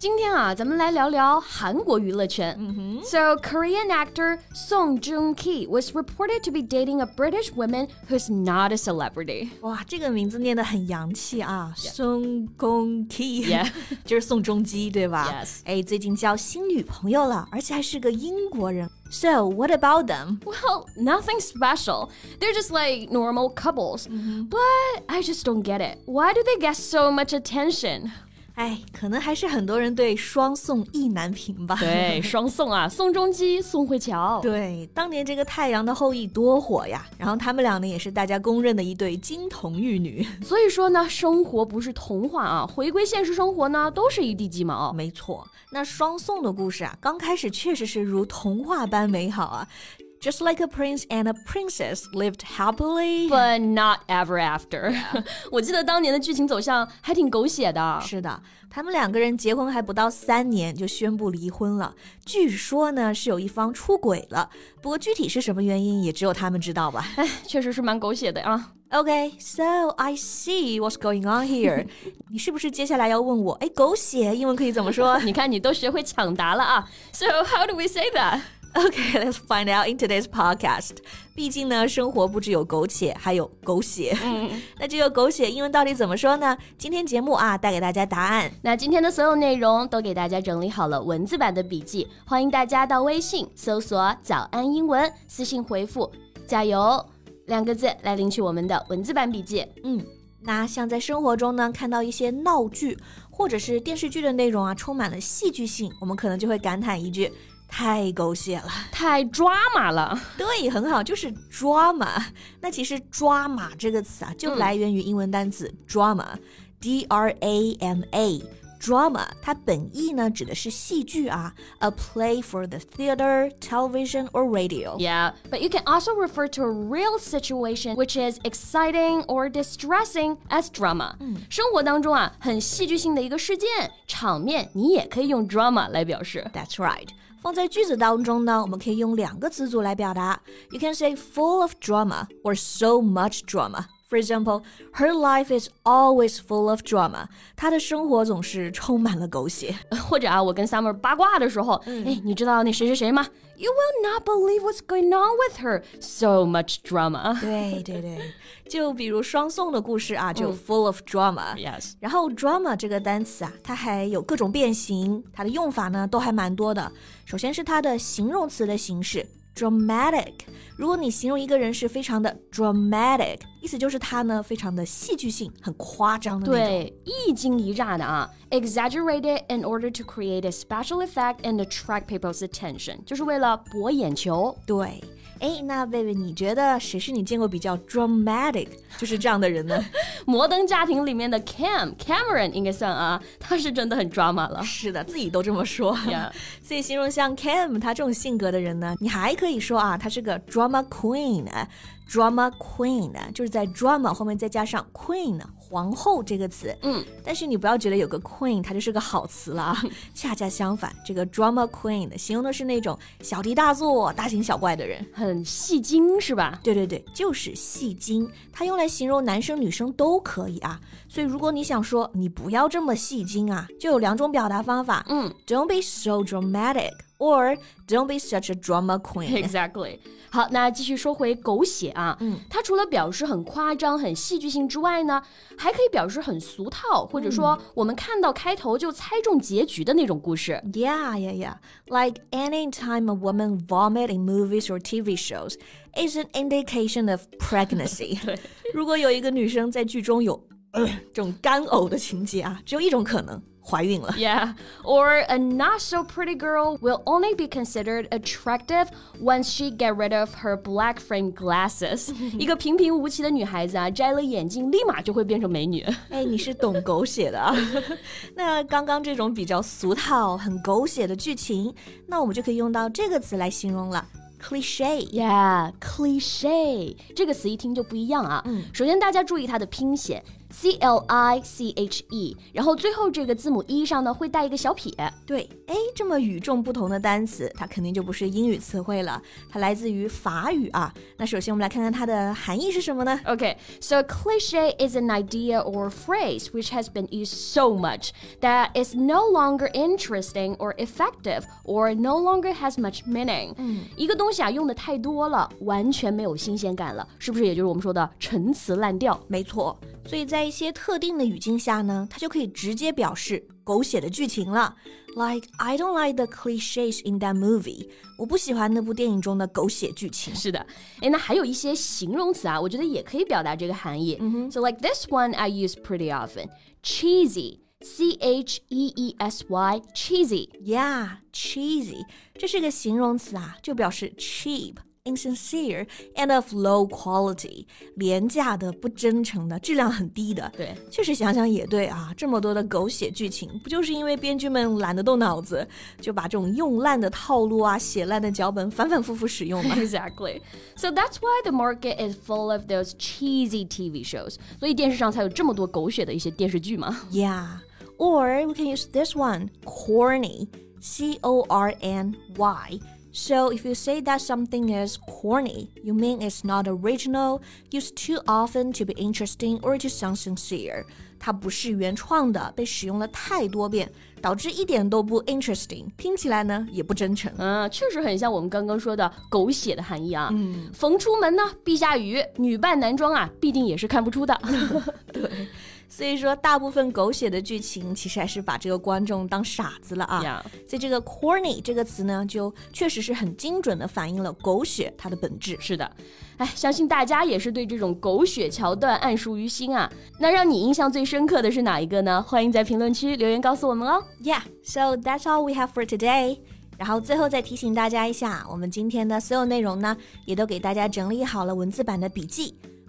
今天啊，咱们来聊聊韩国娱乐圈。So Korean actor Song Joong Ki was reported to be dating a British woman who's not a celebrity. 哇，这个名字念得很洋气啊，宋仲基 Yeah 就是宋仲基，对吧 Yes 哎，最近交新女朋友了，而且还是个英国人。So what about them? Well, nothing special. They're just like normal couples. But I just don't get it. Why do they get so much attention? 哎，可能还是很多人对双宋意难平吧。对，双宋啊，宋仲基、宋慧乔。对，当年这个《太阳的后裔》多火呀！然后他们俩呢，也是大家公认的一对金童玉女。所以说呢，生活不是童话啊，回归现实生活呢，都是一地鸡毛。没错，那双宋的故事啊，刚开始确实是如童话般美好啊。Just like a prince and a princess lived happily. But not ever after 。我记得当年的剧情走向还挺狗血的。是的，他们两个人结婚还不到三年就宣布离婚了。据说呢是有一方出轨了，不过具体是什么原因也只有他们知道吧。哎，确实是蛮狗血的啊。 Okay, so I see what's going on here. 你是不是接下来要问我，哎，狗血英文可以怎么说你看，你都学会抢答了啊。So how do we say that? Okay, let's find out in today's podcast. 毕竟呢，生活不只有苟且，还有狗血。那这个狗血英文到底怎么说呢？今天节目啊，带给大家答案。那今天的所有内容都给大家整理好了文字版的笔记，欢迎大家到微信搜索“早安英文”，私信回复“加油”两个字来领取我们的文字版笔记。嗯，那像在生活中呢，看到一些闹剧或者是电视剧的内容啊，充满了戏剧性，我们可能就会感叹一句：太狗血了。太抓马了，对，很好，就是 drama。那其实 drama 这个词啊，就来源于英文单词 drama，d r a m a。Drama，它本意呢指的是戏剧啊，a play for the theater, television or radio。 Yeah, but you can also refer to a real situation which is exciting or distressing as drama. 生活当中啊，很戏剧性的一个事件、场面，你也可以用 drama 来表示。 That's right。 放在句子当中呢，我们可以用两个词组来表达。You can say full of drama or so much drama. For example, her life is always full of drama. 她的生活总是充满了狗血。或者啊，我跟 Summer 八卦的时候，哎、你知道那谁谁谁吗？You will not believe what's going on with her. So much drama. 对对对，就比如双宋的故事啊，就 full of drama。 Yes. 然后 drama 这个单词啊，它还有各种变形，它的用法呢都还蛮多的。首先是它的形容词的形式 dramatic。 如果你形容一个人是非常的 dramatic，意思就是他呢非常的戏剧性，很夸张的那种。对，一惊一乍的啊，exaggerated in order to create a special effect and attract people's attention，就是为了博眼球。对， 哎，那贝贝，你觉得谁是你见过比较 dramatic，就是这样的人呢？摩登家庭里面的 Cam Cameron 应该算啊，他是真的很 drama 了。是的，自己都这么说。所以形容像 Cam 他这种性格的人呢，你还可以说啊，他是个 drama queen。drama queen 就是在 drama 后面再加上 queen 皇后这个词。嗯，但是你不要觉得有个 queen 它就是个好词了啊，恰恰相反，这个 drama queen 形容的是那种小题大做、大惊小怪的人。很戏精是吧？对对对，就是戏精，它用来形容男生女生都可以啊。所以如果你想说你不要这么戏精啊，就有两种表达方法。嗯，Don't be so dramatic。or don't be such a drama queen. Exactly。好，那继续说回狗血啊，嗯，它除了表示很夸张、很戏剧性之外呢，还可以表示很俗套，或者说我们看到开头就猜中结局的那种故事。 Yeah, yeah, yeah. Like any time a woman vomit in movies or TV shows is an indication of pregnancy. 如果有一个女生在剧中有、呃、这种干呕的情节啊，只有一种可能， 怀孕了。 Yeah. Or a not so pretty girl will only be considered attractive once she get rid of her black frame glasses. 一个平平无奇的女孩子啊，摘了眼镜，立马就会变成美女。哎，你是懂狗血的啊。那刚刚这种比较俗套、很狗血的剧情，那我们就可以用到这个词来形容了，cliche。 Yeah, cliche 这个词一听就不一样啊。嗯首先大家注意它的拼写 ，C L I C H E，然后最后这个字母 E 上呢会带一个小撇。对，哎，这么与众不同的单词，它肯定就不是英语词汇了，它来自于法语啊。那首先我们来看看它的含义是什么呢？Okay, so cliche is an idea or phrase which has been used so much that it's no longer interesting or effective or no longer has much meaning. 一个东西啊用的太多了，完全没有新鲜感了，是不是？也就是我们说的陈词滥调。没错，所以在一些特定的语境下呢，它就可以直接表示狗血的剧情了。Like I don't like the cliches in that movie。我不喜欢那部电影中的狗血剧情。是的，哎，那还有一些形容词啊，我觉得也可以表达这个含义。So like this one I use pretty often, cheesy, C H E E S Y, cheesy. Yeah, cheesy，这是个形容词啊，就表示 cheap。 Insincere and of low quality，廉价的、不真诚的、质量很低的。对，确实想想也对啊，这么多的狗血剧情，不就是因为编剧们懒得动脑子，就把这种用烂的套路啊、写烂的脚本反反复复使用吗？ Exactly. So that's why the market is full of those cheesy TV shows. 所以电视上才有这么多狗血的一些电视剧嘛。 Yeah. Or we can use this one, corny. C O R N Y. So if you say that something is corny, you mean it's not original, used too often to be interesting or to sound sincere. 它不是原创的，被使用了太多遍，导致一点都不 interesting，听起来呢也不真诚。嗯，确实很像我们刚刚说的狗血的含义啊。嗯，逢出门呢必下雨，女扮男装啊必定也是看不出的。 所以说，大部分狗血的剧情其实还是把这个观众当傻子了啊。所以这个 corny 这个词呢，就确实是很精准的反映了狗血它的本质。是的，哎，相信大家也是对这种狗血桥段暗熟于心啊。那让你印象最深刻的是哪一个呢？欢迎在评论区留言告诉我们哦。Yeah, so that's all we have for today. 然后最后再提醒大家一下，我们今天的所有内容呢，也都给大家整理好了文字版的笔记，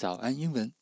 早安英文。